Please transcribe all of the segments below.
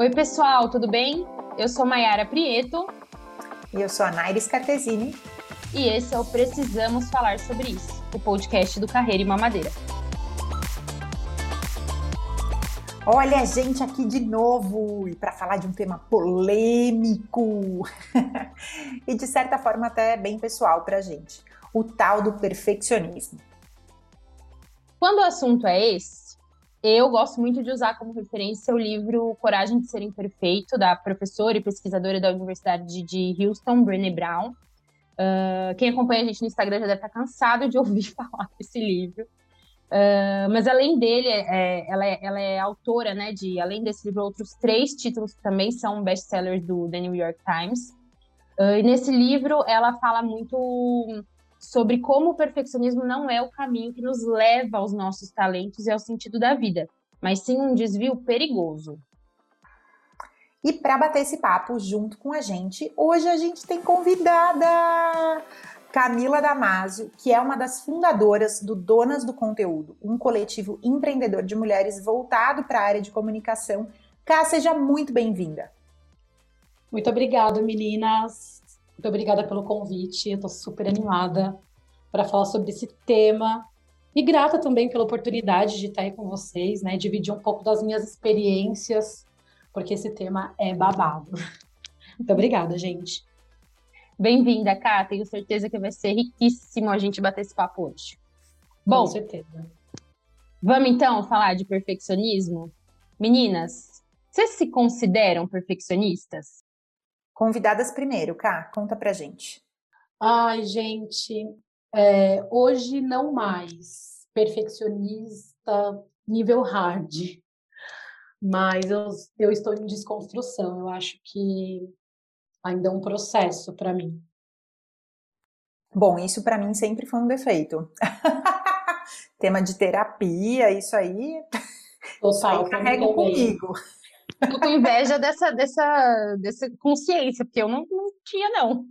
Oi, pessoal, tudo bem? Eu sou Maiara Prieto. E eu sou a Naires Cartesini. E esse é o Precisamos Falar Sobre Isso, o podcast do Carreira e Mamadeira. Olha a gente aqui de novo e para falar de um tema polêmico e de certa forma até bem pessoal para a gente, o tal do perfeccionismo. Quando o assunto é esse, eu gosto muito de usar como referência o livro Coragem de Ser Imperfeito, da professora e pesquisadora da Universidade de Houston, Brené Brown. Uh, quem acompanha a gente no Instagram já deve estar cansado de ouvir falar desse livro. Uh, mas além dele, é, ela, é, ela, é, autora, né, de além desse livro, outros três títulos que também são best-sellers do The New York Times. Uh, e nesse livro, ela fala muito sobre como o perfeccionismo não é o caminho que nos leva aos nossos talentos e ao sentido da vida, mas sim um desvio perigoso. E para bater esse papo junto com a gente, hoje a gente tem convidada Camila Damasio, que é uma das fundadoras do Donas do Conteúdo, um coletivo empreendedor de mulheres voltado para a área de comunicação. Cá, seja muito bem-vinda. Muito obrigada, meninas. Muito obrigada pelo convite. Eu estou super animada para falar sobre esse tema. E grata também pela oportunidade de estar aí com vocês, né? Dividir um pouco das minhas experiências, porque esse tema é babado. Muito obrigada, gente. Bem-vinda, Cá. Tenho certeza que vai ser riquíssimo a gente bater esse papo hoje. Bom, com certeza. Vamos então falar de perfeccionismo? Meninas, vocês se consideram perfeccionistas? Convidadas primeiro, Cá, conta pra gente. Ai, gente, é, hoje não mais. Perfeccionista nível hard. Mas eu, eu estou em desconstrução. Eu acho que ainda é um processo para mim. Bom, isso para mim sempre foi um defeito. Tema de terapia, isso aí. Total, aí carrego comigo. Tô com inveja dessa, dessa, dessa consciência, porque eu não, não tinha, não.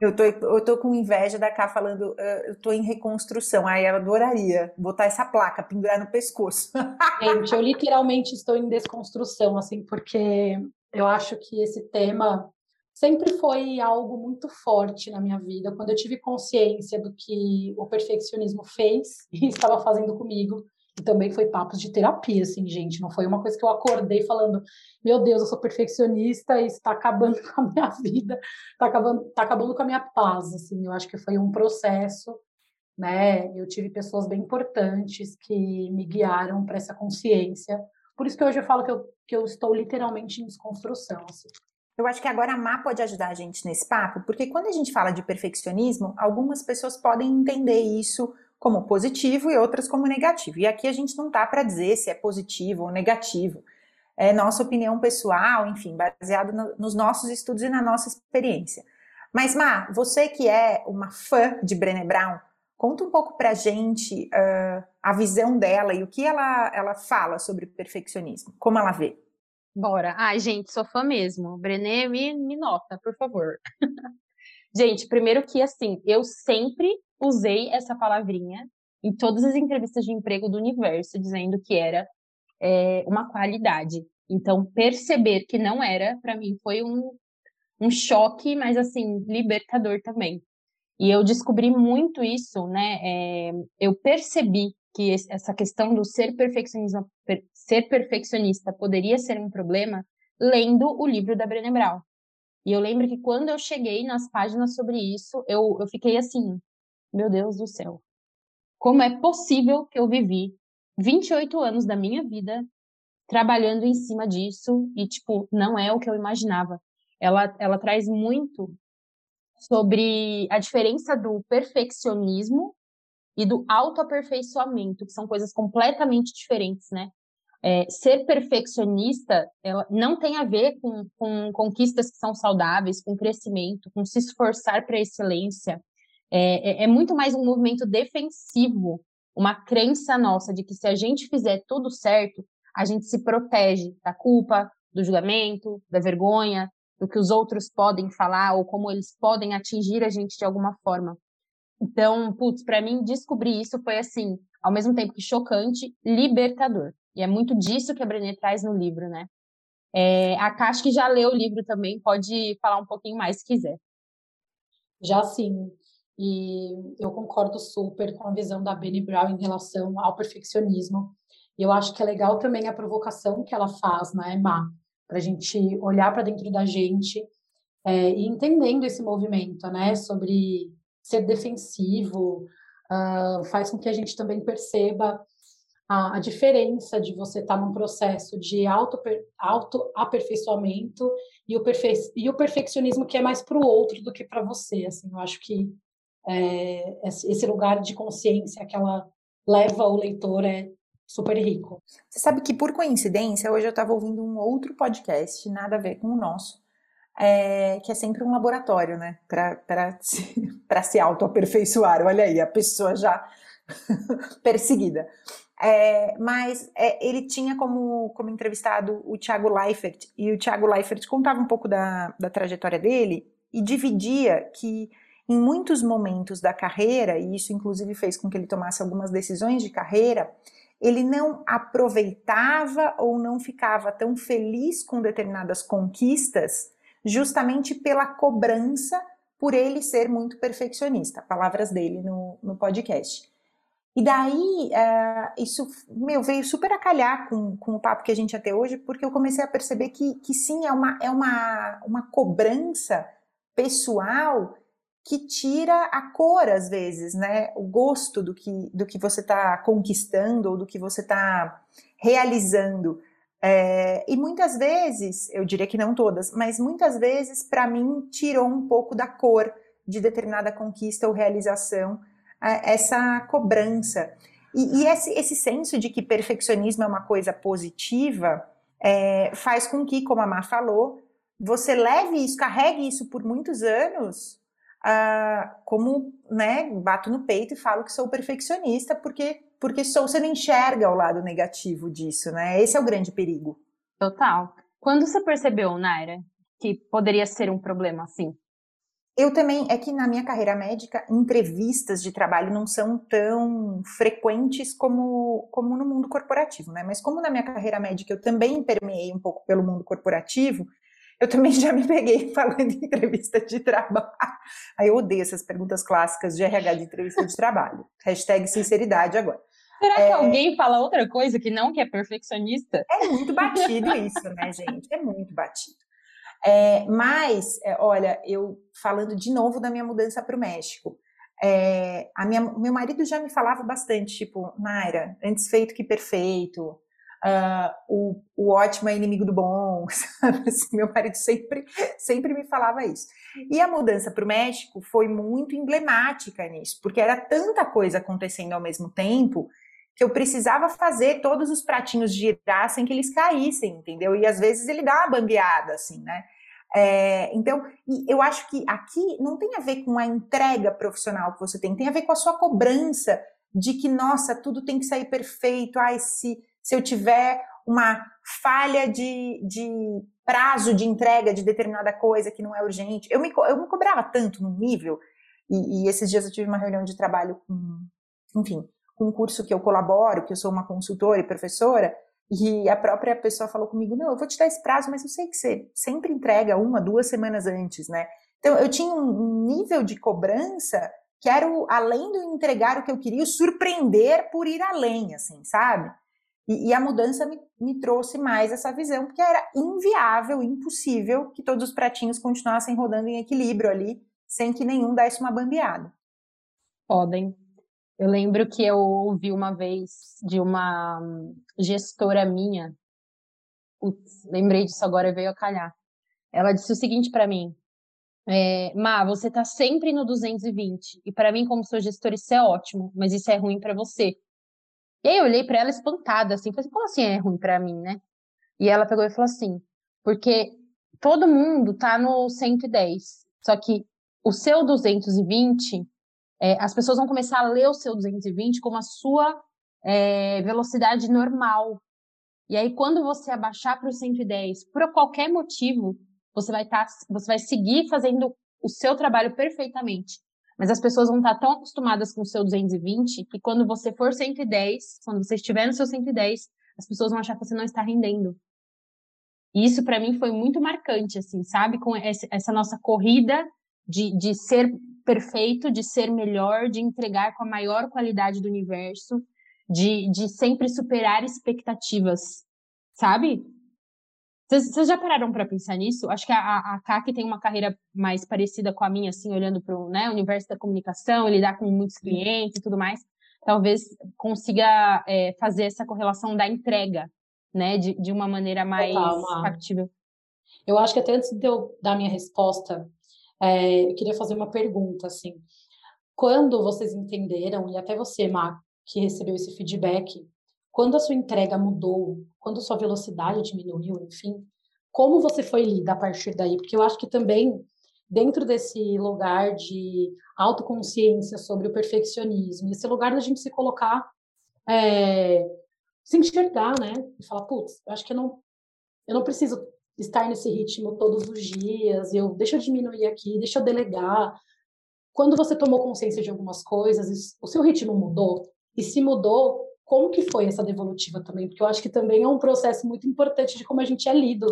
Eu tô, eu tô com inveja da Cá falando, uh, eu tô em reconstrução. Aí ela adoraria botar essa placa, pendurar no pescoço. Gente, eu literalmente estou em desconstrução, assim, porque eu acho que esse tema sempre foi algo muito forte na minha vida. Quando eu tive consciência do que o perfeccionismo fez e estava fazendo comigo, também foi papos de terapia, assim, gente. Não foi uma coisa que eu acordei falando, meu Deus, eu sou perfeccionista e está acabando com a minha vida, está acabando, tá acabando com a minha paz, assim. Eu acho que foi um processo, né? Eu tive pessoas bem importantes que me guiaram para essa consciência. Por isso que hoje eu falo que eu, que eu estou literalmente em desconstrução, assim. Eu acho que agora a Má pode ajudar a gente nesse papo, porque quando a gente fala de perfeccionismo, algumas pessoas podem entender isso como positivo e outras como negativo. E aqui a gente não tá para dizer se é positivo ou negativo. É nossa opinião pessoal, enfim, baseado no, nos nossos estudos e na nossa experiência. Mas, Má, você que é uma fã de Brené Brown, conta um pouco pra gente uh, a visão dela e o que ela, ela fala sobre perfeccionismo, como ela vê. Bora. Ai, gente, sou fã mesmo. Brené, me, me nota, por favor. gente, primeiro que, assim, eu sempre usei essa palavrinha em todas as entrevistas de emprego do universo, dizendo que era é, uma qualidade. Então, perceber que não era, para mim, foi um, um choque, mas, assim, libertador também. E eu descobri muito isso, né? É, eu percebi que essa questão do ser perfeccionista, ser perfeccionista poderia ser um problema lendo o livro da Brené Brown. E eu lembro que quando eu cheguei nas páginas sobre isso, eu, eu fiquei assim, meu Deus do céu. Como é possível que eu vivi 28 anos da minha vida trabalhando em cima disso e, tipo, não é o que eu imaginava. Ela, ela traz muito sobre a diferença do perfeccionismo e do autoaperfeiçoamento, que são coisas completamente diferentes, né? É, ser perfeccionista ela não tem a ver com, com conquistas que são saudáveis, com crescimento, com se esforçar para excelência. É, é, é muito mais um movimento defensivo, uma crença nossa de que se a gente fizer tudo certo, a gente se protege da culpa, do julgamento, da vergonha, do que os outros podem falar ou como eles podem atingir a gente de alguma forma. Então, putz, para mim descobrir isso foi assim, ao mesmo tempo que chocante, libertador. E é muito disso que a Brené traz no livro, né? É, a Cash, que já leu o livro também, pode falar um pouquinho mais se quiser. Já sim. E eu concordo super com a visão da Bene Brown em relação ao perfeccionismo. E eu acho que é legal também a provocação que ela faz, né, Má? Para a gente olhar para dentro da gente é, e entendendo esse movimento, né, sobre ser defensivo, uh, faz com que a gente também perceba a, a diferença de você estar tá num processo de auto-aperfeiçoamento auto e, o perfe e o perfeccionismo que é mais para o outro do que para você. Assim, eu acho que é, esse lugar de consciência que ela leva o leitor é super rico. Você sabe que, por coincidência, hoje eu estava ouvindo um outro podcast, nada a ver com o nosso, é, que é sempre um laboratório, né? Para se, se auto-aperfeiçoar. Olha aí, a pessoa já perseguida. É, mas é, ele tinha como, como entrevistado o Thiago Leifert, e o Thiago Leifert contava um pouco da, da trajetória dele e dividia que em muitos momentos da carreira, e isso inclusive fez com que ele tomasse algumas decisões de carreira, ele não aproveitava ou não ficava tão feliz com determinadas conquistas, justamente pela cobrança por ele ser muito perfeccionista. Palavras dele no, no podcast. E daí, uh, isso meu, veio super a calhar com, com o papo que a gente ia ter hoje, porque eu comecei a perceber que, que sim, é uma, é uma, uma cobrança pessoal que tira a cor, às vezes, né? O gosto do que, do que você está conquistando ou do que você está realizando. É, e muitas vezes, eu diria que não todas, mas muitas vezes, para mim, tirou um pouco da cor de determinada conquista ou realização essa cobrança. E, e esse, esse, senso de que perfeccionismo é uma coisa positiva é, faz com que, como a Mar falou, você leve isso, carregue isso por muitos anos, ah, como, né, bato no peito e falo que sou perfeccionista, porque, porque sou, você não enxerga o lado negativo disso, né? Esse é o grande perigo. Total. Quando você percebeu, Naira, que poderia ser um problema assim? Eu também, é que na minha carreira médica, entrevistas de trabalho não são tão frequentes como, como no mundo corporativo, né? Mas como na minha carreira médica eu também permeei um pouco pelo mundo corporativo, eu também já me peguei falando em entrevista de trabalho. Aí eu odeio essas perguntas clássicas de RH de entrevista de trabalho. Hashtag sinceridade agora. Será é... que alguém fala outra coisa que não que é perfeccionista? É muito batido isso, né, gente? É muito batido. É, mas, é, olha, eu falando de novo da minha mudança para o México, é, a minha, meu marido já me falava bastante, tipo, Naira, antes feito que perfeito, uh, o, o ótimo é inimigo do bom, sabe? Assim, meu marido sempre, sempre me falava isso. E a mudança para o México foi muito emblemática nisso, porque era tanta coisa acontecendo ao mesmo tempo que eu precisava fazer todos os pratinhos girar sem que eles caíssem, entendeu? E às vezes ele dá uma bambeada, assim, né? É, então, eu acho que aqui não tem a ver com a entrega profissional que você tem, tem a ver com a sua cobrança de que, nossa, tudo tem que sair perfeito. Ai, se, se eu tiver uma falha de, de prazo de entrega de determinada coisa que não é urgente, eu me, eu me cobrava tanto no nível, e, e esses dias eu tive uma reunião de trabalho com, enfim, com um curso que eu colaboro, que eu sou uma consultora e professora, e a própria pessoa falou comigo: não, eu vou te dar esse prazo, mas eu sei que você sempre entrega uma, duas semanas antes, né? Então eu tinha um nível de cobrança que era o, além do entregar o que eu queria, surpreender por ir além, assim, sabe? E, e a mudança me, me, trouxe mais essa visão, porque era inviável, impossível que todos os pratinhos continuassem rodando em equilíbrio ali, sem que nenhum desse uma bambeada. Podem. Eu lembro que eu ouvi uma vez de uma gestora minha, putz, lembrei disso agora, veio a calhar. Ela disse o seguinte para mim: é, Má, você tá sempre no 220, e para mim, como sou gestora, isso é ótimo, mas isso é ruim para você. E aí eu olhei para ela espantada, assim, falei, como assim é ruim para mim, né? E ela pegou e falou assim: porque todo mundo tá no 110, só que o seu 220 é, as pessoas vão começar a ler o seu 220 como a sua é, velocidade normal. E aí, quando você abaixar para o 110, por qualquer motivo, você vai, tá, você vai seguir fazendo o seu trabalho perfeitamente. Mas as pessoas vão estar tão acostumadas com o seu 220 que quando você for 110, quando você estiver no seu 110, as pessoas vão achar que você não está rendendo. E isso para mim foi muito marcante, assim, sabe? Com essa nossa corrida de, de ser perfeito, de ser melhor, de entregar com a maior qualidade do universo, de, de sempre superar expectativas, sabe? Vocês já pararam para pensar nisso? Acho que a, a Kaki tem uma carreira mais parecida com a minha, assim, olhando para o né, universo da comunicação, lidar com muitos clientes e tudo mais. Talvez consiga é, fazer essa correlação da entrega, né, de, de uma maneira mais Total, factível. Eu acho que até antes de eu dar minha resposta, é, eu queria fazer uma pergunta, assim. Quando vocês entenderam, e até você, Má, que recebeu esse feedback, quando a sua entrega mudou, quando a sua velocidade diminuiu, enfim, como você foi lida a partir daí? Porque eu acho que também, dentro desse lugar de autoconsciência sobre o perfeccionismo, esse lugar da gente se colocar, é, se enxergar, né? E falar, putz, eu acho que eu não, eu não preciso estar nesse ritmo todos os dias, eu deixa eu diminuir aqui, deixa eu delegar. Quando você tomou consciência de algumas coisas, o seu ritmo mudou, e se mudou, como que foi essa devolutiva também? Porque eu acho que também é um processo muito importante de como a gente é lido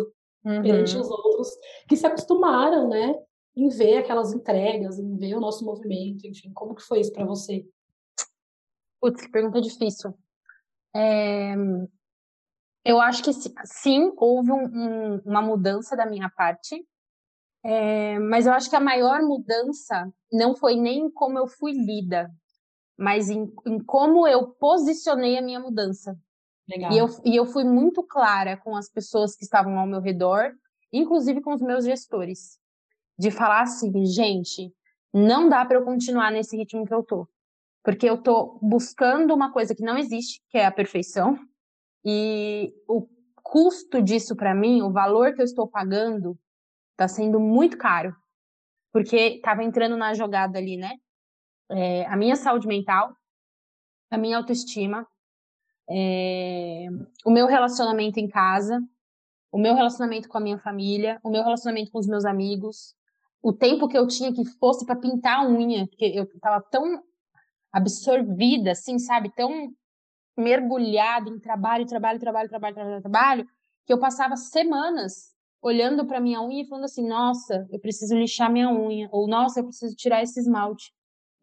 uhum. perante os outros que se acostumaram, né, em ver aquelas entregas, em ver o nosso movimento, enfim, como que foi isso para você? Putz, que pergunta difícil. É... Eu acho que sim, houve um, um, uma mudança da minha parte, é... mas eu acho que a maior mudança não foi nem como eu fui lida, mas em, em como eu posicionei a minha mudança. Legal. E eu, e eu fui muito clara com as pessoas que estavam ao meu redor, inclusive com os meus gestores, de falar assim, gente, não dá para eu continuar nesse ritmo que eu tô, porque eu tô buscando uma coisa que não existe, que é a perfeição, e o custo disso para mim, o valor que eu estou pagando, está sendo muito caro, porque estava entrando na jogada ali, né? é, a minha saúde mental, a minha autoestima, é, o meu relacionamento em casa, o meu relacionamento com a minha família, o meu relacionamento com os meus amigos, o tempo que eu tinha que fosse para pintar a unha, porque eu estava tão absorvida, assim, sabe, tão mergulhada em trabalho, trabalho, trabalho, trabalho, trabalho, trabalho, que eu passava semanas olhando para minha unha e falando assim: "Nossa, eu preciso lixar minha unha", ou "Nossa, eu preciso tirar esse esmalte".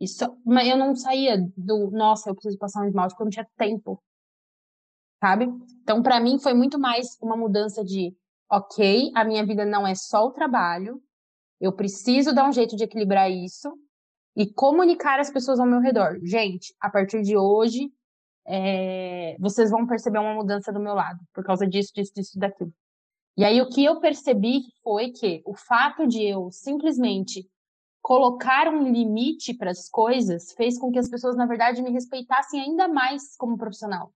Isso, mas eu não saía do, nossa, eu preciso passar um esmalte porque eu não tinha tempo. Sabe? Então, para mim, foi muito mais uma mudança de, ok, a minha vida não é só o trabalho, eu preciso dar um jeito de equilibrar isso e comunicar as pessoas ao meu redor. Gente, a partir de hoje, é, vocês vão perceber uma mudança do meu lado, por causa disso, disso, disso, daquilo. E aí, o que eu percebi foi que o fato de eu simplesmente colocar um limite para as coisas fez com que as pessoas, na verdade, me respeitassem ainda mais como profissional.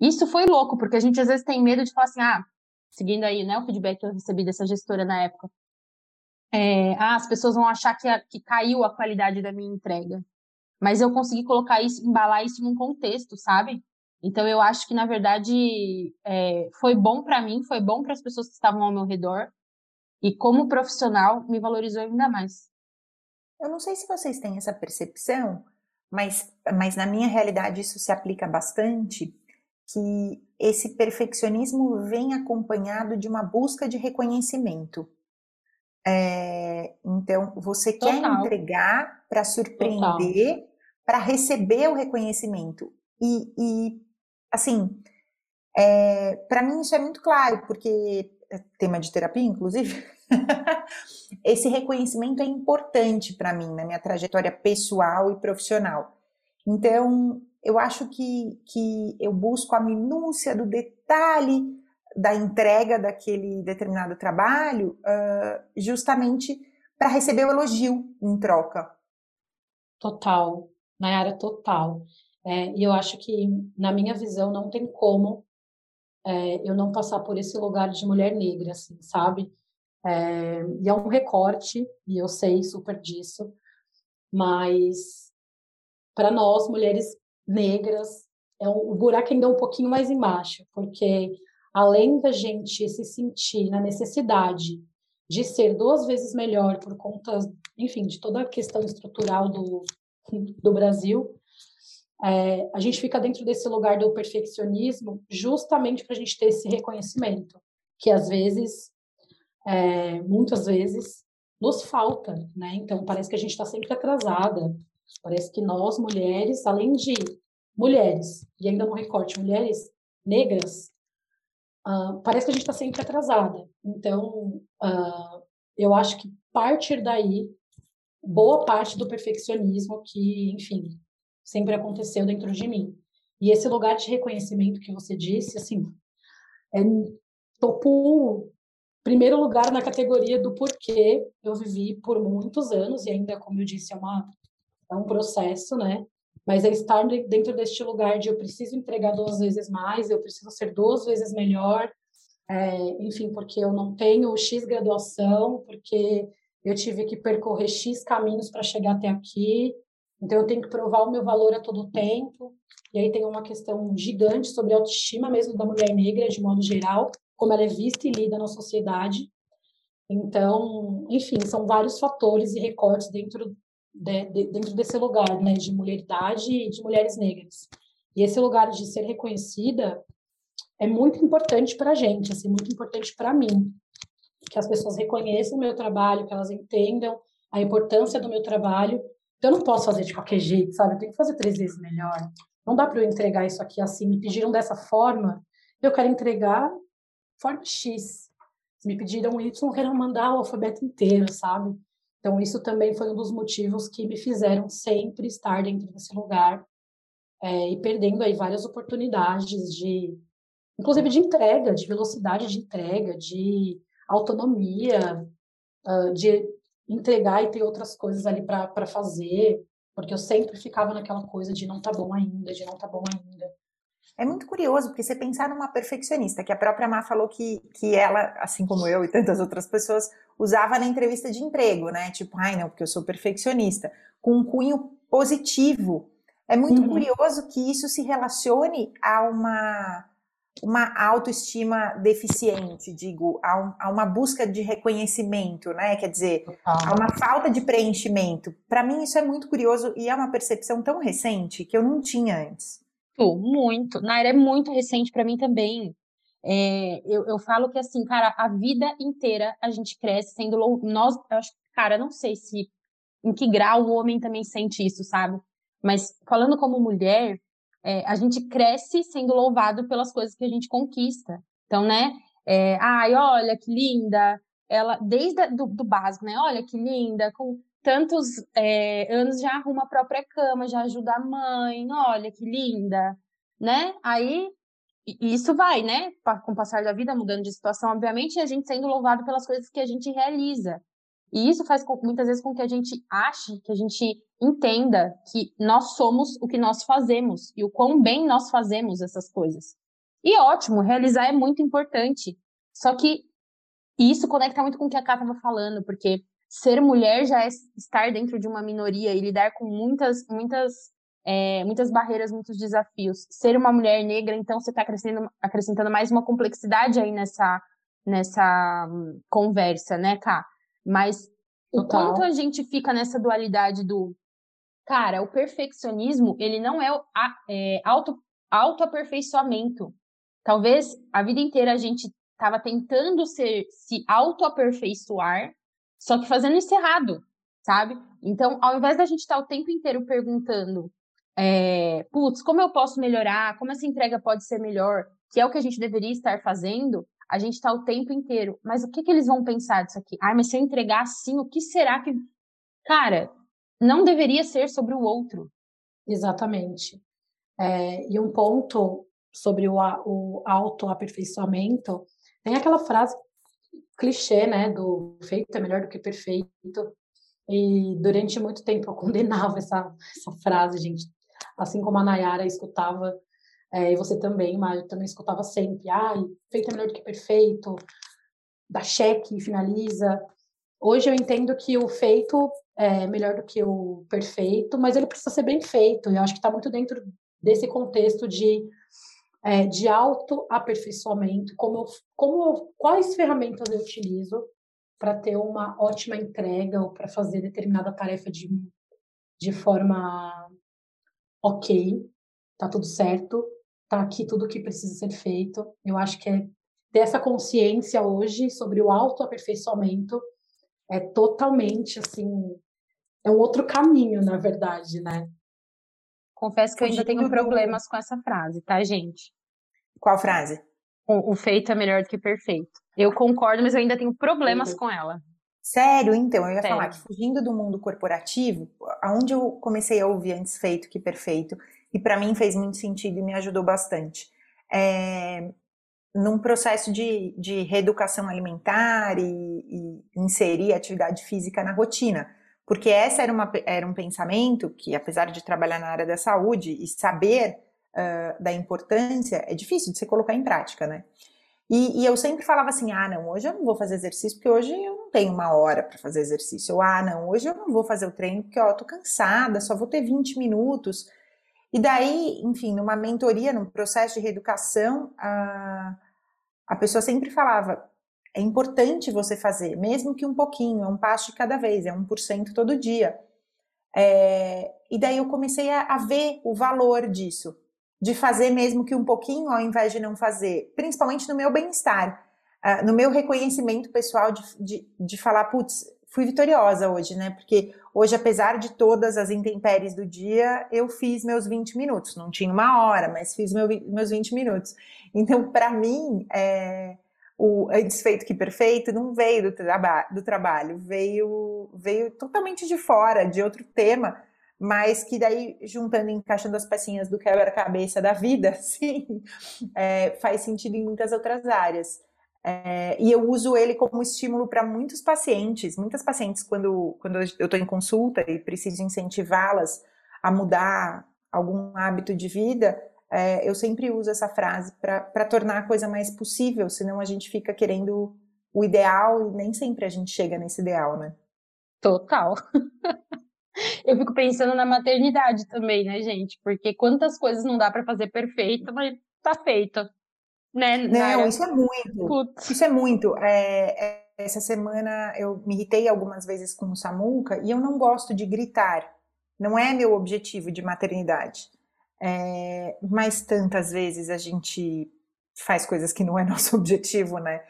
Isso foi louco, porque a gente às vezes tem medo de falar assim, ah, seguindo aí, né, o feedback que eu recebi dessa gestora na época. É, ah, as pessoas vão achar que, que caiu a qualidade da minha entrega. Mas eu consegui colocar isso, embalar isso num contexto, sabe? Então eu acho que na verdade é, foi bom para mim, foi bom para as pessoas que estavam ao meu redor e como profissional me valorizou ainda mais. Eu não sei se vocês têm essa percepção, mas, mas na minha realidade isso se aplica bastante, que esse perfeccionismo vem acompanhado de uma busca de reconhecimento. É, então, você Total. quer entregar para surpreender, para receber o reconhecimento. E, e assim, é, para mim isso é muito claro, porque é tema de terapia, inclusive, esse reconhecimento é importante para mim na minha trajetória pessoal e profissional. Então, eu acho que, que eu busco a minúcia do detalhe da entrega daquele determinado trabalho, uh, justamente para receber o elogio em troca. Total, Nayara, total. É, e eu acho que, na minha visão, não tem como é, eu não passar por esse lugar de mulher negra, assim, sabe? É, e é um recorte, e eu sei super disso, mas para nós, mulheres negras, é um, o buraco ainda é um pouquinho mais embaixo, porque além da gente se sentir na necessidade de ser duas vezes melhor por conta, enfim, de toda a questão estrutural do, do Brasil, é, a gente fica dentro desse lugar do perfeccionismo justamente para a gente ter esse reconhecimento. que às vezes, é, muitas vezes, nos falta, né? Então parece que a gente está sempre atrasada. Parece que nós mulheres, além de mulheres e ainda no recorte mulheres negras, uh, parece que a gente está sempre atrasada. Então uh, eu acho que partir daí boa parte do perfeccionismo que, enfim, sempre aconteceu dentro de mim. E esse lugar de reconhecimento que você disse, assim, é topo primeiro lugar na categoria do porquê eu vivi por muitos anos e ainda, como eu disse, é uma é um processo, né? Mas é estar dentro deste lugar de eu preciso entregar duas vezes mais, eu preciso ser duas vezes melhor, é, enfim, porque eu não tenho X graduação, porque eu tive que percorrer X caminhos para chegar até aqui, então eu tenho que provar o meu valor a todo tempo. E aí tem uma questão gigante sobre a autoestima mesmo da mulher negra, de modo geral, como ela é vista e lida na sociedade. Então, enfim, são vários fatores e recortes dentro, de, de, dentro desse lugar, né, de mulheridade e de mulheres negras. E esse lugar de ser reconhecida é muito importante para a gente, assim, muito importante para mim, que as pessoas reconheçam o meu trabalho, que elas entendam a importância do meu trabalho. Então, eu não posso fazer de qualquer jeito, sabe? Eu tenho que fazer três vezes melhor. Não dá para eu entregar isso aqui assim. Me pediram dessa forma, eu quero entregar forma X. Me pediram Y, eu quero mandar o alfabeto inteiro, sabe? Então, isso também foi um dos motivos que me fizeram sempre estar dentro desse lugar é, e perdendo aí várias oportunidades de, inclusive de entrega, de velocidade de entrega, de autonomia, uh, de entregar e ter outras coisas ali para fazer, porque eu sempre ficava naquela coisa de não tá bom ainda, de não tá bom ainda. É muito curioso, porque você pensar numa perfeccionista, que a própria Má falou que, que ela, assim como eu e tantas outras pessoas, usava na entrevista de emprego, né? Tipo, ai não, porque eu sou perfeccionista, com um cunho positivo. É muito uhum. curioso que isso se relacione a uma uma autoestima deficiente, digo, a, um, a, uma busca de reconhecimento, né? Quer dizer, a uma falta de preenchimento. Para mim, isso é muito curioso e é uma percepção tão recente que eu não tinha antes. Muito. Naira, é muito recente para mim também. É, eu, eu falo que, assim, cara, a vida inteira a gente cresce sendo. Nós, acho, cara, não sei se em que grau o homem também sente isso, sabe? Mas falando como mulher, é, a gente cresce sendo louvado pelas coisas que a gente conquista. Então, né? É, ai, olha que linda. Ela, desde do, do básico, né? Olha que linda, com tantos é, anos já arruma a própria cama, já ajuda a mãe, olha que linda, né? Aí isso vai, né? Com o passar da vida, mudando de situação, obviamente, e a gente sendo louvado pelas coisas que a gente realiza. E isso faz com, muitas vezes com que a gente ache, que a gente entenda que nós somos o que nós fazemos e o quão bem nós fazemos essas coisas. E ótimo, realizar é muito importante. Só que isso conecta muito com o que a Cá estava falando, porque ser mulher já é estar dentro de uma minoria e lidar com muitas, muitas, é, muitas barreiras, muitos desafios. Ser uma mulher negra, então, você está acrescentando mais uma complexidade aí nessa, nessa hum, conversa, né, Ká? Mas o quanto a gente fica nessa dualidade do cara, o perfeccionismo, ele não é, é auto, autoaperfeiçoamento. Talvez a vida inteira a gente estava tentando ser, se autoaperfeiçoar, só que fazendo isso errado, sabe? Então, ao invés da gente estar tá o tempo inteiro perguntando, é, putz, como eu posso melhorar? Como essa entrega pode ser melhor? Que é o que a gente deveria estar fazendo, a gente está o tempo inteiro. Mas o que, que eles vão pensar disso aqui? Ah, mas se eu entregar assim, o que será que. Cara, não deveria ser sobre o outro. Exatamente. É, e um ponto sobre o, o autoaperfeiçoamento, tem aquela frase clichê, né, do feito é melhor do que perfeito. E durante muito tempo eu condenava essa, essa frase, gente. Assim como a Nayara escutava, é, e você também, eu também escutava sempre, ah, feito é melhor do que perfeito, dá cheque, finaliza. Hoje eu entendo que o feito é melhor do que o perfeito, mas ele precisa ser bem feito. Eu acho que está muito dentro desse contexto de é, de autoaperfeiçoamento, como, como, quais ferramentas eu utilizo para ter uma ótima entrega ou para fazer determinada tarefa de, de forma ok, tá tudo certo, tá aqui tudo que precisa ser feito. Eu acho que é ter essa consciência hoje sobre o autoaperfeiçoamento é totalmente assim, é um outro caminho, na verdade, né? Confesso que eu ainda tenho problemas com essa frase, tá, gente? Qual frase? O, o feito é melhor do que perfeito. Eu concordo, mas eu ainda tenho problemas com ela. Sério? Então, eu ia Sério. falar que fugindo do mundo corporativo, aonde eu comecei a ouvir antes feito que perfeito, e para mim fez muito sentido e me ajudou bastante. É, num processo de, de reeducação alimentar e, e, inserir atividade física na rotina. Porque essa era, uma, era um pensamento que, apesar de trabalhar na área da saúde e saber uh, da importância, é difícil de se colocar em prática, né? E, e, eu sempre falava assim: ah, não, hoje eu não vou fazer exercício porque hoje eu não tenho uma hora para fazer exercício. Ou, ah, não, hoje eu não vou fazer o treino porque, ó, eu tô cansada, só vou ter 20 minutos. E daí, enfim, numa mentoria, num processo de reeducação, a, a pessoa sempre falava: é importante você fazer, mesmo que um pouquinho, é um passo de cada vez, é 1% todo dia. É, e daí eu comecei a, a ver o valor disso, de fazer mesmo que um pouquinho, ao invés de não fazer, principalmente no meu bem-estar, uh, no meu reconhecimento pessoal de, de, de falar, putz, fui vitoriosa hoje, né? Porque hoje, apesar de todas as intempéries do dia, eu fiz meus 20 minutos. Não tinha uma hora, mas fiz meu, meus 20 minutos. Então, para mim, é, o antes feito que perfeito não veio do, traba do trabalho, veio, veio totalmente de fora, de outro tema, mas que daí, juntando, encaixando as pecinhas do quebra-cabeça da vida, sim, é, faz sentido em muitas outras áreas. É, e eu uso ele como estímulo para muitos pacientes. Muitas pacientes, quando, quando eu estou em consulta e preciso incentivá-las a mudar algum hábito de vida, é, eu sempre uso essa frase para tornar a coisa mais possível, senão a gente fica querendo o ideal e nem sempre a gente chega nesse ideal, né? Total. eu fico pensando na maternidade também, né, gente? Porque quantas coisas não dá para fazer perfeita, mas tá feito. Né? Não, isso é muito. Putz. Isso é muito. É, é, essa semana eu me irritei algumas vezes com o Samuca e eu não gosto de gritar. Não é meu objetivo de maternidade. É, mas tantas vezes a gente faz coisas que não é nosso objetivo, né?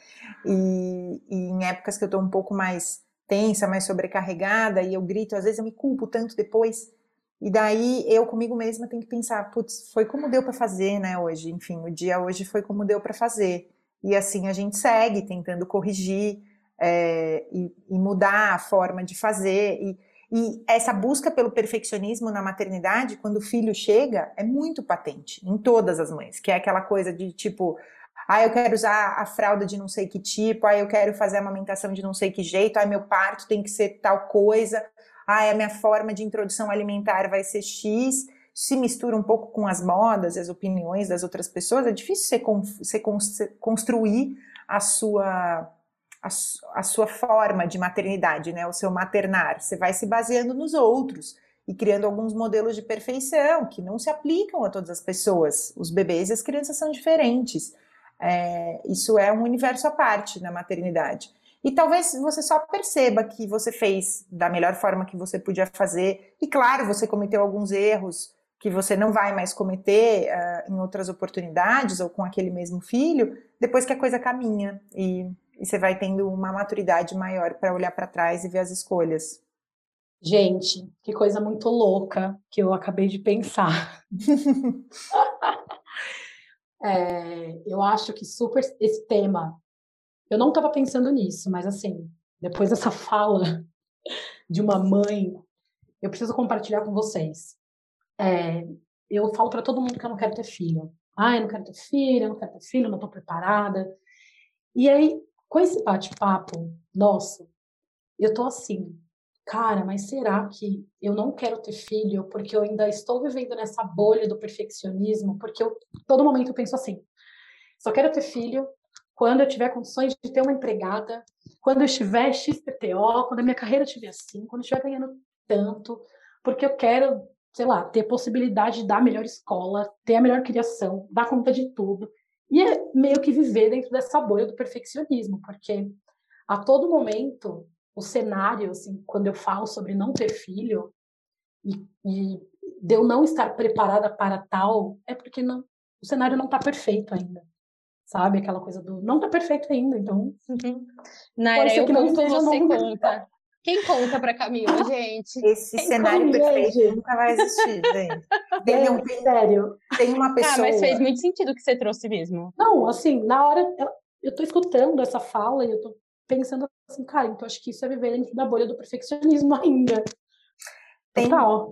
E, e em épocas que eu tô um pouco mais tensa, mais sobrecarregada e eu grito, às vezes eu me culpo tanto depois e daí eu comigo mesma tenho que pensar, putz, foi como deu para fazer, né, hoje. Enfim, o dia hoje foi como deu para fazer. E assim a gente segue tentando corrigir é, e, e, mudar a forma de fazer. E, e essa busca pelo perfeccionismo na maternidade, quando o filho chega, é muito patente em todas as mães, que é aquela coisa de tipo, ah, eu quero usar a fralda de não sei que tipo, ah, eu quero fazer a amamentação de não sei que jeito, ah, meu parto tem que ser tal coisa ah, a minha forma de introdução alimentar vai ser X, se mistura um pouco com as modas e as opiniões das outras pessoas, é difícil você, você construir a sua, a, a, sua forma de maternidade, né, o seu maternar. Você vai se baseando nos outros e criando alguns modelos de perfeição que não se aplicam a todas as pessoas. Os bebês e as crianças são diferentes. É, isso é um universo à parte na maternidade. E talvez você só perceba que você fez da melhor forma que você podia fazer. E claro, você cometeu alguns erros que você não vai mais cometer uh, em outras oportunidades ou com aquele mesmo filho, depois que a coisa caminha e, e você vai tendo uma maturidade maior para olhar para trás e ver as escolhas. Gente, que coisa muito louca que eu acabei de pensar. é, eu acho que super esse tema eu não estava pensando nisso, mas assim, depois dessa fala de uma mãe, eu preciso compartilhar com vocês. É, eu falo para todo mundo que eu não quero ter filho. Ah, eu não quero ter filho, eu não quero ter filho, eu não estou preparada. E aí, com esse bate-papo nosso, eu tô assim, cara, mas será que eu não quero ter filho porque eu ainda estou vivendo nessa bolha do perfeccionismo? Porque eu, todo momento eu penso assim, só quero ter filho quando eu tiver condições de ter uma empregada, quando eu estiver XPTO, quando a minha carreira estiver assim, quando eu estiver ganhando tanto, porque eu quero, sei lá, ter possibilidade de dar a melhor escola, ter a melhor criação, dar conta de tudo. E é meio que viver dentro dessa bolha do perfeccionismo, porque a todo momento o cenário, assim, quando eu falo sobre não ter filho e, e de eu não estar preparada para tal, é porque não, o cenário não está perfeito ainda sabe? Aquela coisa do não tá perfeito ainda, então. Uhum. Naira, eu conto, você conta. Quem conta pra Camila, gente? Esse Quem cenário perfeito gente? nunca vai existir, gente. Tem, um, tem, sério. Tem uma pessoa. Ah, mas fez muito sentido o que você trouxe mesmo. Não, assim, na hora eu, eu tô escutando essa fala e eu tô pensando assim, cara, então acho que isso é viver dentro da bolha do perfeccionismo ainda. Tem,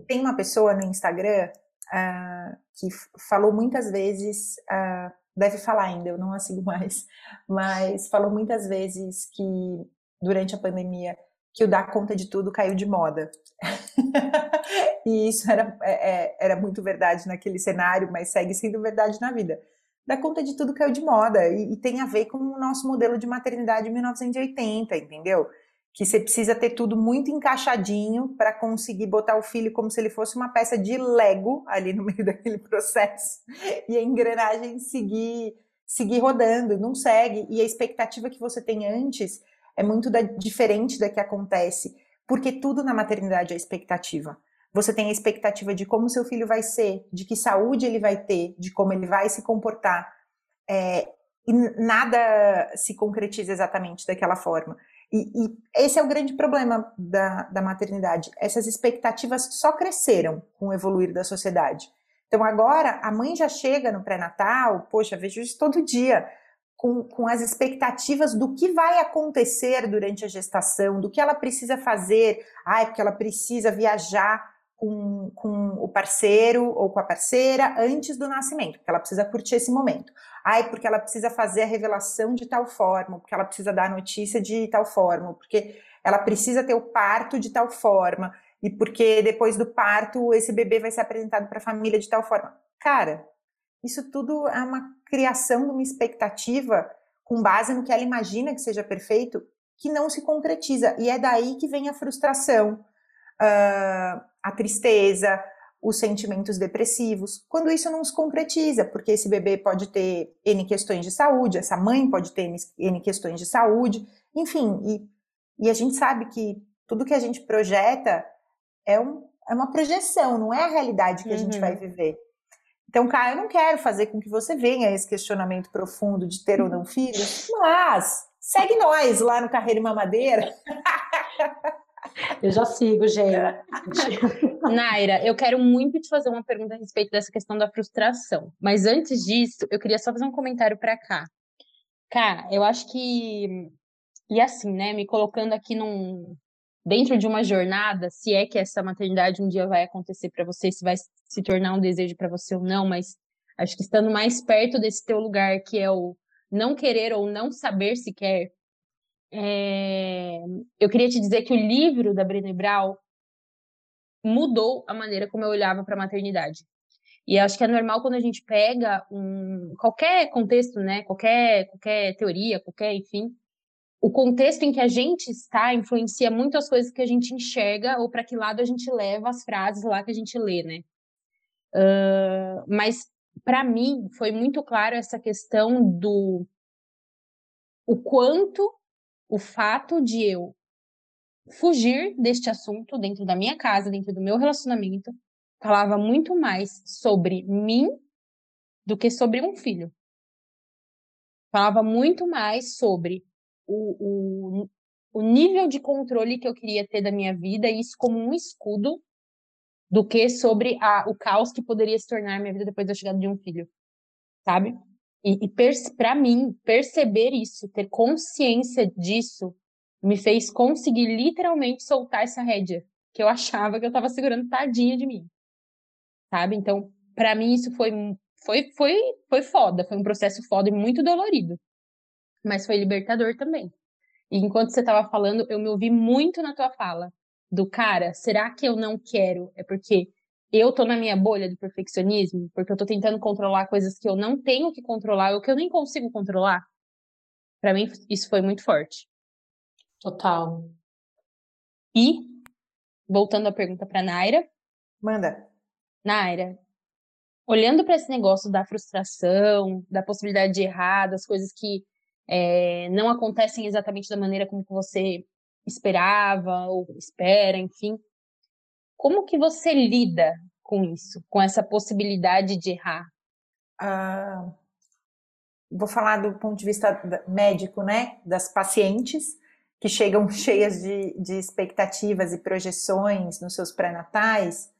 tem uma pessoa no Instagram uh, que falou muitas vezes, uh, deve falar ainda, eu não a sigo mais, mas falou muitas vezes que durante a pandemia que o dar conta de tudo caiu de moda. e isso era, é, é, era muito verdade naquele cenário, mas segue sendo verdade na vida. Dar conta de tudo caiu de moda e, e tem a ver com o nosso modelo de maternidade de 1980, entendeu? Que você precisa ter tudo muito encaixadinho para conseguir botar o filho como se ele fosse uma peça de Lego ali no meio daquele processo e a engrenagem seguir seguir rodando, não segue e a expectativa que você tem antes é muito da, diferente da que acontece, porque tudo na maternidade é expectativa. Você tem a expectativa de como seu filho vai ser, de que saúde ele vai ter, de como ele vai se comportar. É, e nada se concretiza exatamente daquela forma. E, e, esse é o grande problema da, da maternidade. Essas expectativas só cresceram com o evoluir da sociedade. Então agora a mãe já chega no pré-natal, poxa, vejo isso todo dia, com, com as expectativas do que vai acontecer durante a gestação, do que ela precisa fazer. Ai, porque ela precisa viajar com, com o parceiro ou com a parceira antes do nascimento, porque ela precisa curtir esse momento. Ai, porque ela precisa fazer a revelação de tal forma, porque ela precisa dar a notícia de tal forma, porque ela precisa ter o parto de tal forma, e porque depois do parto esse bebê vai ser apresentado para a família de tal forma. Cara, isso tudo é uma criação de uma expectativa com base no que ela imagina que seja perfeito, que não se concretiza. E é daí que vem a frustração, uh, a tristeza, os sentimentos depressivos, quando isso não se concretiza, porque esse bebê pode ter N questões de saúde, essa mãe pode ter N questões de saúde, enfim, e, e a gente sabe que tudo que a gente projeta é, um, é uma projeção, não é a realidade que a gente vai uhum. viver. Então, cara, eu não quero fazer com que você venha esse questionamento profundo de ter ou não filhos, mas segue nós lá no Carreira e Mamadeira. Eu já sigo, gente. Naira, eu quero muito te fazer uma pergunta a respeito dessa questão da frustração. Mas antes disso, eu queria só fazer um comentário para cá. Cara, eu acho que. E assim, né? Me colocando aqui num. Dentro de uma jornada, se é que essa maternidade um dia vai acontecer para você, se vai se tornar um desejo para você ou não, mas acho que estando mais perto desse teu lugar, que é o não querer ou não saber se quer, é, eu queria te dizer que o livro da Brené Brown mudou a maneira como eu olhava para a maternidade. E acho que é normal quando a gente pega um, qualquer contexto, né, qualquer, qualquer teoria, qualquer, enfim, o contexto em que a gente está influencia muito as coisas que a gente enxerga ou para que lado a gente leva as frases lá que a gente lê, né? Uh, mas para mim foi muito claro essa questão do o quanto o fato de eu fugir deste assunto dentro da minha casa, dentro do meu relacionamento, falava muito mais sobre mim do que sobre um filho. Falava muito mais sobre o, o, o nível de controle que eu queria ter da minha vida, e isso como um escudo, do que sobre a, o caos que poderia se tornar minha vida depois da chegada de um filho, sabe? E, e para mim, perceber isso, ter consciência disso, me fez conseguir literalmente soltar essa rédea que eu achava que eu estava segurando tadinha de mim. Sabe? Então, para mim isso foi foi foi foi foda, foi um processo foda e muito dolorido. Mas foi libertador também. E enquanto você estava falando, eu me ouvi muito na tua fala do cara, será que eu não quero? É porque eu tô na minha bolha do perfeccionismo, porque eu tô tentando controlar coisas que eu não tenho que controlar, ou que eu nem consigo controlar. Para mim, isso foi muito forte. Total. E, voltando a pergunta para Naira. Manda. Naira, olhando para esse negócio da frustração, da possibilidade de errar, das coisas que é, não acontecem exatamente da maneira como você esperava ou espera, enfim. Como que você lida com isso, com essa possibilidade de errar? Ah, vou falar do ponto de vista médico, né, das pacientes que chegam cheias de, de expectativas e projeções nos seus pré-natais,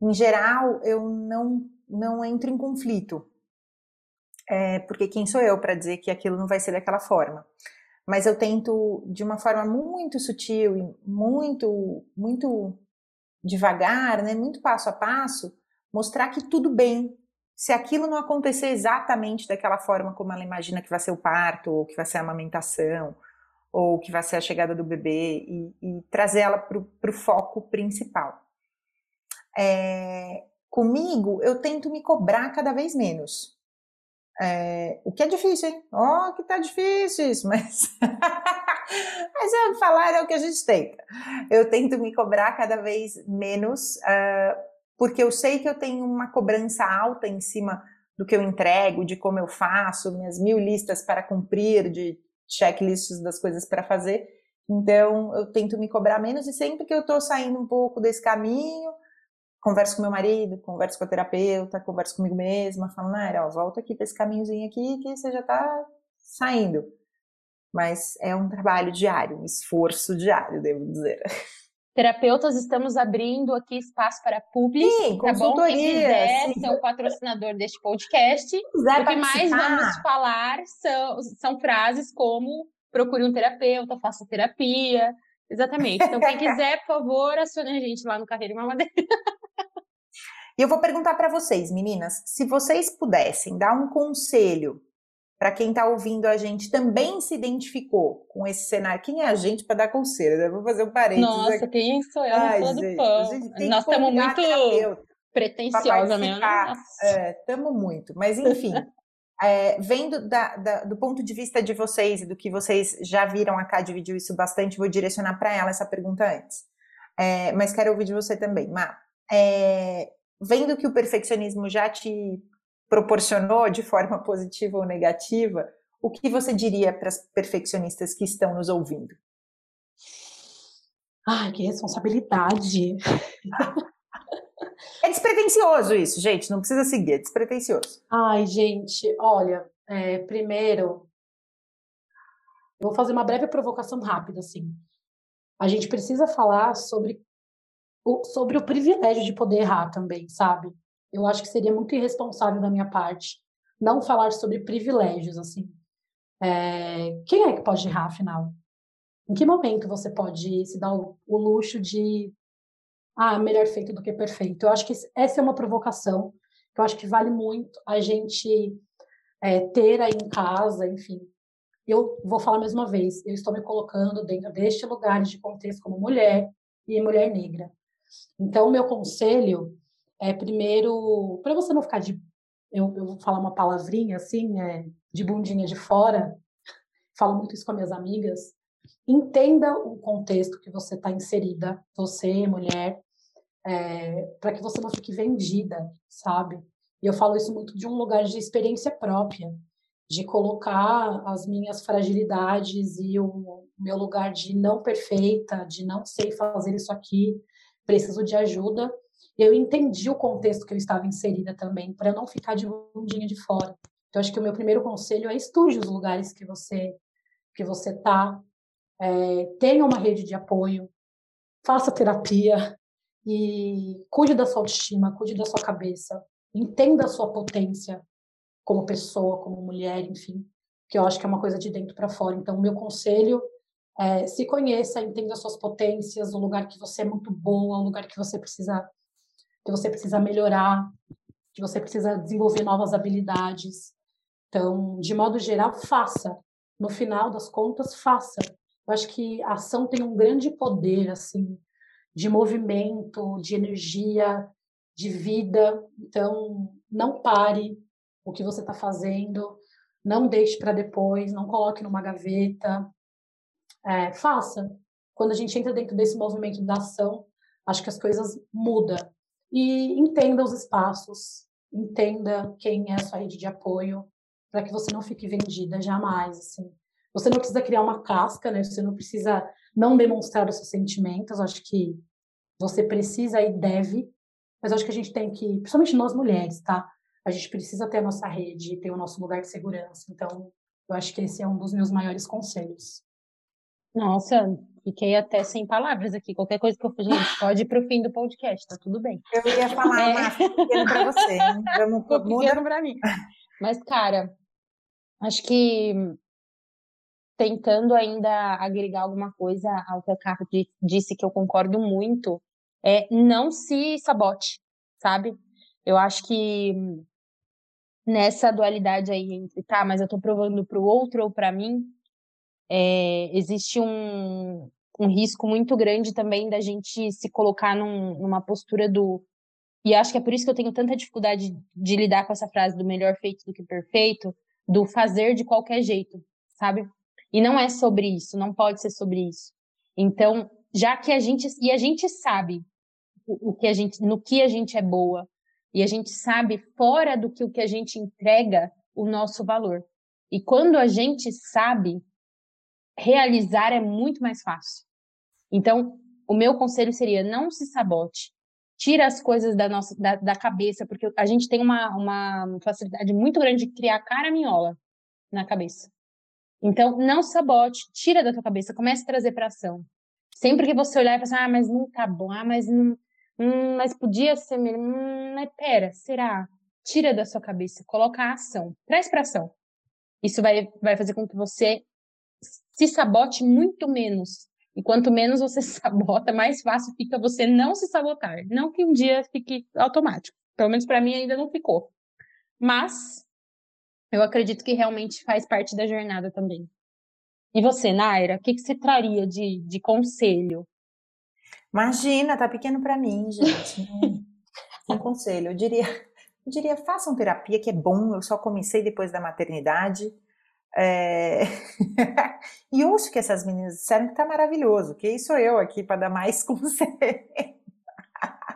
em geral, eu não, não entro em conflito. É, porque quem sou eu para dizer que aquilo não vai ser daquela forma? Mas eu tento, de uma forma muito sutil e muito, muito devagar, né, muito passo a passo, mostrar que tudo bem. Se aquilo não acontecer exatamente daquela forma como ela imagina que vai ser o parto, ou que vai ser a amamentação, ou que vai ser a chegada do bebê, e, e trazer ela para o foco principal. É, comigo, eu tento me cobrar cada vez menos. É, o que é difícil, hein? Ó, oh, que tá difícil isso, mas. mas é, falar é o que a gente tenta. Eu tento me cobrar cada vez menos, uh, porque eu sei que eu tenho uma cobrança alta em cima do que eu entrego, de como eu faço, minhas mil listas para cumprir, de checklists das coisas para fazer. Então, eu tento me cobrar menos e sempre que eu estou saindo um pouco desse caminho, converso com meu marido, converso com a terapeuta, converso comigo mesma, falo, Naira, ó, volta aqui para esse caminhozinho aqui que você já está saindo. Mas é um trabalho diário, um esforço diário, devo dizer. Terapeutas, estamos abrindo aqui espaço para público, sim, tá bom? Quem quiser sim. ser o patrocinador deste podcast, o que mais vamos falar são, são frases como procure um terapeuta, faça terapia, Exatamente. Então, quem quiser, por favor, acione a gente lá no Carreira e Mamadeira. E eu vou perguntar para vocês, meninas, se vocês pudessem dar um conselho para quem está ouvindo a gente também se identificou com esse cenário. Quem é a gente para dar conselho? Eu vou fazer um parênteses. Nossa, aqui. quem sou eu Ai, no do pão? Nós estamos muito pretensiosa mesmo. Estamos é, muito, mas enfim. É, vendo da, da, do ponto de vista de vocês e do que vocês já viram, a Cá dividiu isso bastante, vou direcionar para ela essa pergunta antes. É, mas quero ouvir de você também, Má. É, vendo que o perfeccionismo já te proporcionou de forma positiva ou negativa, o que você diria para as perfeccionistas que estão nos ouvindo? Ai, que responsabilidade! É despretensioso isso, gente, não precisa seguir, é despretensioso. Ai, gente, olha, é, primeiro, eu vou fazer uma breve provocação rápida, assim. A gente precisa falar sobre o, sobre o privilégio de poder errar também, sabe? Eu acho que seria muito irresponsável da minha parte não falar sobre privilégios, assim. É, quem é que pode errar, afinal? Em que momento você pode se dar o, o luxo de ah, melhor feito do que perfeito. Eu acho que essa é uma provocação, que eu acho que vale muito a gente é, ter aí em casa, enfim. Eu vou falar mais uma vez, eu estou me colocando dentro deste lugar de contexto como mulher e mulher negra. Então, meu conselho é, primeiro, para você não ficar de. Eu, eu, vou falar uma palavrinha assim, é, de bundinha de fora, falo muito isso com minhas amigas. Entenda o contexto que você está inserida, você, mulher, é, para que você não fique vendida, sabe? E eu falo isso muito de um lugar de experiência própria, de colocar as minhas fragilidades e o meu lugar de não perfeita, de não sei fazer isso aqui, preciso de ajuda. Eu entendi o contexto que eu estava inserida também, para não ficar de bundinha de fora. Então, acho que o meu primeiro conselho é estude os lugares que você que você está, é, tenha uma rede de apoio, faça terapia, e cuide da sua autoestima, cuide da sua cabeça, entenda a sua potência como pessoa, como mulher, enfim, que eu acho que é uma coisa de dentro para fora. Então, o meu conselho é se conheça, entenda as suas potências, o lugar que você é muito boa, o lugar que você precisa que você precisa melhorar, que você precisa desenvolver novas habilidades. Então, de modo geral, faça. No final das contas, faça. Eu acho que a ação tem um grande poder, assim, de movimento, de energia, de vida. Então, não pare o que você está fazendo, não deixe para depois, não coloque numa gaveta. É, faça. Quando a gente entra dentro desse movimento da ação, acho que as coisas mudam. E entenda os espaços, entenda quem é a sua rede de apoio, para que você não fique vendida jamais. Assim. Você não precisa criar uma casca, né? Você não precisa não demonstrar os seus sentimentos. Acho que você precisa e deve, mas acho que a gente tem que, principalmente nós mulheres, tá? a gente precisa ter a nossa rede, ter o nosso lugar de segurança. Então, eu acho que esse é um dos meus maiores conselhos. Nossa, fiquei até sem palavras aqui. Qualquer coisa que eu gente, pode ir para o fim do podcast, tá tudo bem. Eu ia falar, é. mas pequeno para você, hein? Vamos, muda para mim. Mas, cara, acho que tentando ainda agregar alguma coisa ao que a Carla disse que eu concordo muito, é não se sabote, sabe? Eu acho que nessa dualidade aí entre, tá, mas eu tô provando pro outro ou para mim, é, existe um, um risco muito grande também da gente se colocar num, numa postura do. E acho que é por isso que eu tenho tanta dificuldade de lidar com essa frase do melhor feito do que perfeito, do fazer de qualquer jeito, sabe? E não é sobre isso, não pode ser sobre isso. Então, já que a gente. E a gente sabe o, o que a gente, no que a gente é boa, e a gente sabe fora do que o que a gente entrega o nosso valor. E quando a gente sabe, realizar é muito mais fácil. Então, o meu conselho seria não se sabote. Tira as coisas da nossa da, da cabeça, porque a gente tem uma, uma facilidade muito grande de criar caraminhola na cabeça. Então, não sabote, tira da tua cabeça, comece a trazer para ação. Sempre que você olhar e pensar, ah, mas não tá bom, ah, mas não, hum, mas podia ser melhor, hum, mas pera, será? Tira da sua cabeça, coloca a ação, traz para ação. Isso vai, vai fazer com que você se sabote muito menos. E quanto menos você se sabota, mais fácil fica você não se sabotar. Não que um dia fique automático. Pelo menos para mim ainda não ficou. Mas eu acredito que realmente faz parte da jornada também. E você, Naira, o que, que você traria de, de conselho? Imagina, tá pequeno para mim, gente. um conselho, eu diria, eu diria, façam terapia, que é bom. Eu só comecei depois da maternidade. É... e ouço que essas meninas disseram que tá maravilhoso. Quem sou eu aqui para dar mais conselho?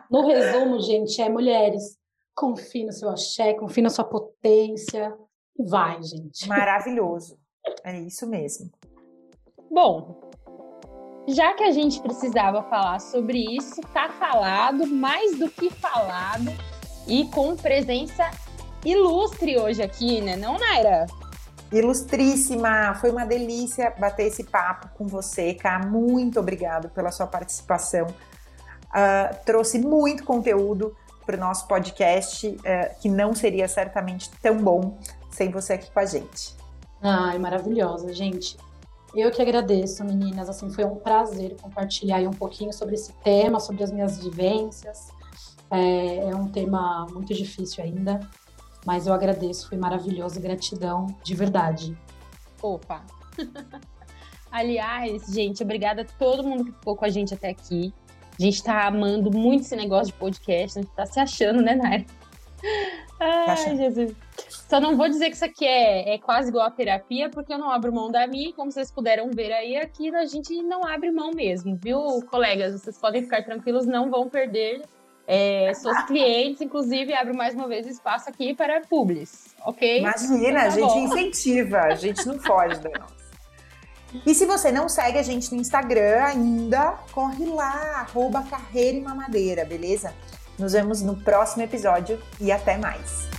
No resumo, gente, é mulheres. Confie no seu axé, confie na sua potência. Vai, gente. Maravilhoso. É isso mesmo. Bom, já que a gente precisava falar sobre isso, tá falado, mais do que falado, e com presença ilustre hoje aqui, né, não, Naira? Ilustríssima, foi uma delícia bater esse papo com você, Cá. Muito obrigado pela sua participação. Uh, trouxe muito conteúdo para o nosso podcast, uh, que não seria certamente tão bom sem você aqui com a gente. Ai, maravilhosa, gente. Eu que agradeço, meninas. Assim, foi um prazer compartilhar um pouquinho sobre esse tema, sobre as minhas vivências. É, é um tema muito difícil ainda, mas eu agradeço, foi maravilhoso, gratidão, de verdade. Opa! Aliás, gente, obrigada a todo mundo que ficou com a gente até aqui. A gente tá amando muito esse negócio de podcast, a gente tá se achando, né, Nair? Ai, Jesus. Só não vou dizer que isso aqui é, é quase igual a terapia, porque eu não abro mão da minha, como vocês puderam ver aí, aqui a gente não abre mão mesmo, viu, colegas? Vocês podem ficar tranquilos, não vão perder é, seus clientes, inclusive, abro mais uma vez espaço aqui para publis, ok? Imagina, então, tá a gente bom. incentiva, a gente não foge da nossa. E se você não segue a gente no Instagram ainda, corre lá, arroba carreira e mamadeira, beleza? Nos vemos no próximo episódio e até mais.